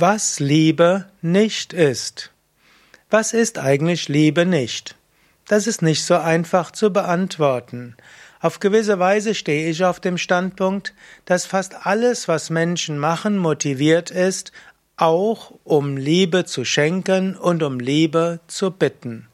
Was Liebe nicht ist. Was ist eigentlich Liebe nicht? Das ist nicht so einfach zu beantworten. Auf gewisse Weise stehe ich auf dem Standpunkt, dass fast alles, was Menschen machen, motiviert ist, auch um Liebe zu schenken und um Liebe zu bitten.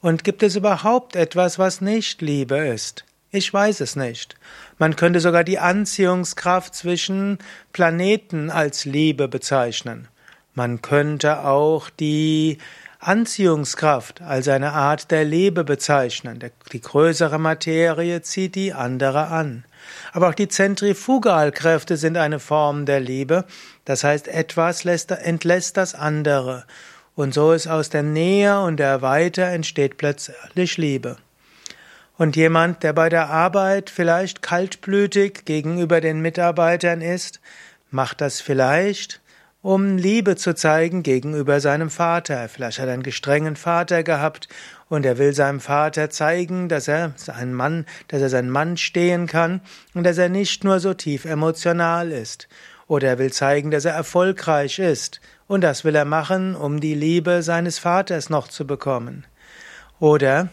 Und gibt es überhaupt etwas, was nicht Liebe ist? Ich weiß es nicht. Man könnte sogar die Anziehungskraft zwischen Planeten als Liebe bezeichnen. Man könnte auch die Anziehungskraft als eine Art der Liebe bezeichnen. Die größere Materie zieht die andere an. Aber auch die Zentrifugalkräfte sind eine Form der Liebe. Das heißt, etwas entlässt das andere. Und so ist aus der Nähe und der Weite entsteht plötzlich Liebe. Und jemand, der bei der Arbeit vielleicht kaltblütig gegenüber den Mitarbeitern ist, macht das vielleicht, um Liebe zu zeigen gegenüber seinem Vater. Vielleicht hat er einen gestrengen Vater gehabt und er will seinem Vater zeigen, dass er ein Mann, dass er sein Mann stehen kann und dass er nicht nur so tief emotional ist. Oder er will zeigen, dass er erfolgreich ist. Und das will er machen, um die Liebe seines Vaters noch zu bekommen. Oder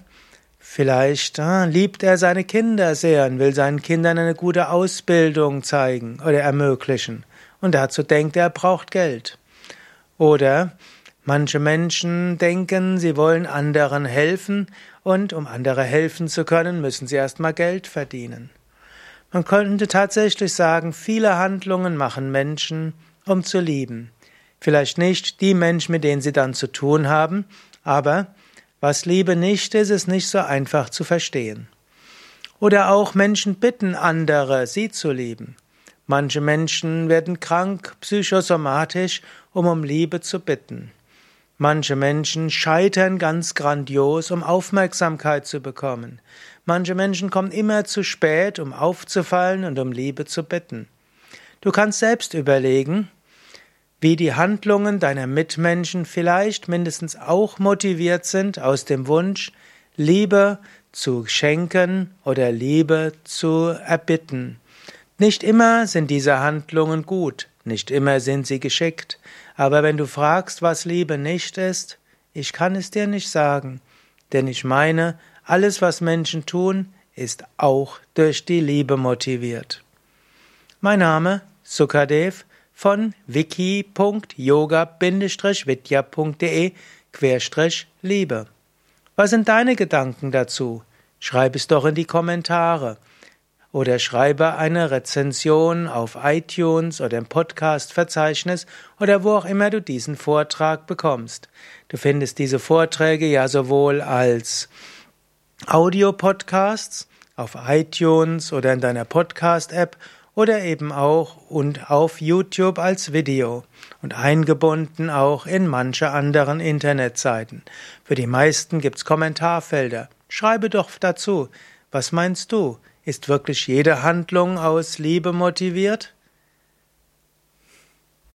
Vielleicht ah, liebt er seine Kinder sehr und will seinen Kindern eine gute Ausbildung zeigen oder ermöglichen. Und dazu denkt er, er braucht Geld. Oder manche Menschen denken, sie wollen anderen helfen und um andere helfen zu können, müssen sie erstmal Geld verdienen. Man könnte tatsächlich sagen, viele Handlungen machen Menschen, um zu lieben. Vielleicht nicht die Menschen, mit denen sie dann zu tun haben, aber was Liebe nicht ist, ist nicht so einfach zu verstehen. Oder auch Menschen bitten andere, sie zu lieben. Manche Menschen werden krank psychosomatisch, um um Liebe zu bitten. Manche Menschen scheitern ganz grandios, um Aufmerksamkeit zu bekommen. Manche Menschen kommen immer zu spät, um aufzufallen und um Liebe zu bitten. Du kannst selbst überlegen, wie die Handlungen deiner Mitmenschen vielleicht mindestens auch motiviert sind aus dem Wunsch, Liebe zu schenken oder Liebe zu erbitten. Nicht immer sind diese Handlungen gut, nicht immer sind sie geschickt, aber wenn du fragst, was Liebe nicht ist, ich kann es dir nicht sagen, denn ich meine, alles, was Menschen tun, ist auch durch die Liebe motiviert. Mein Name Sukadev von wiki.yoga-vidya.de-liebe. Was sind deine Gedanken dazu? Schreib es doch in die Kommentare. Oder schreibe eine Rezension auf iTunes oder im Podcast-Verzeichnis oder wo auch immer du diesen Vortrag bekommst. Du findest diese Vorträge ja sowohl als Audio-Podcasts auf iTunes oder in deiner Podcast-App oder eben auch und auf YouTube als Video und eingebunden auch in manche anderen Internetseiten. Für die meisten gibt's Kommentarfelder. Schreibe doch dazu. Was meinst du? Ist wirklich jede Handlung aus Liebe motiviert?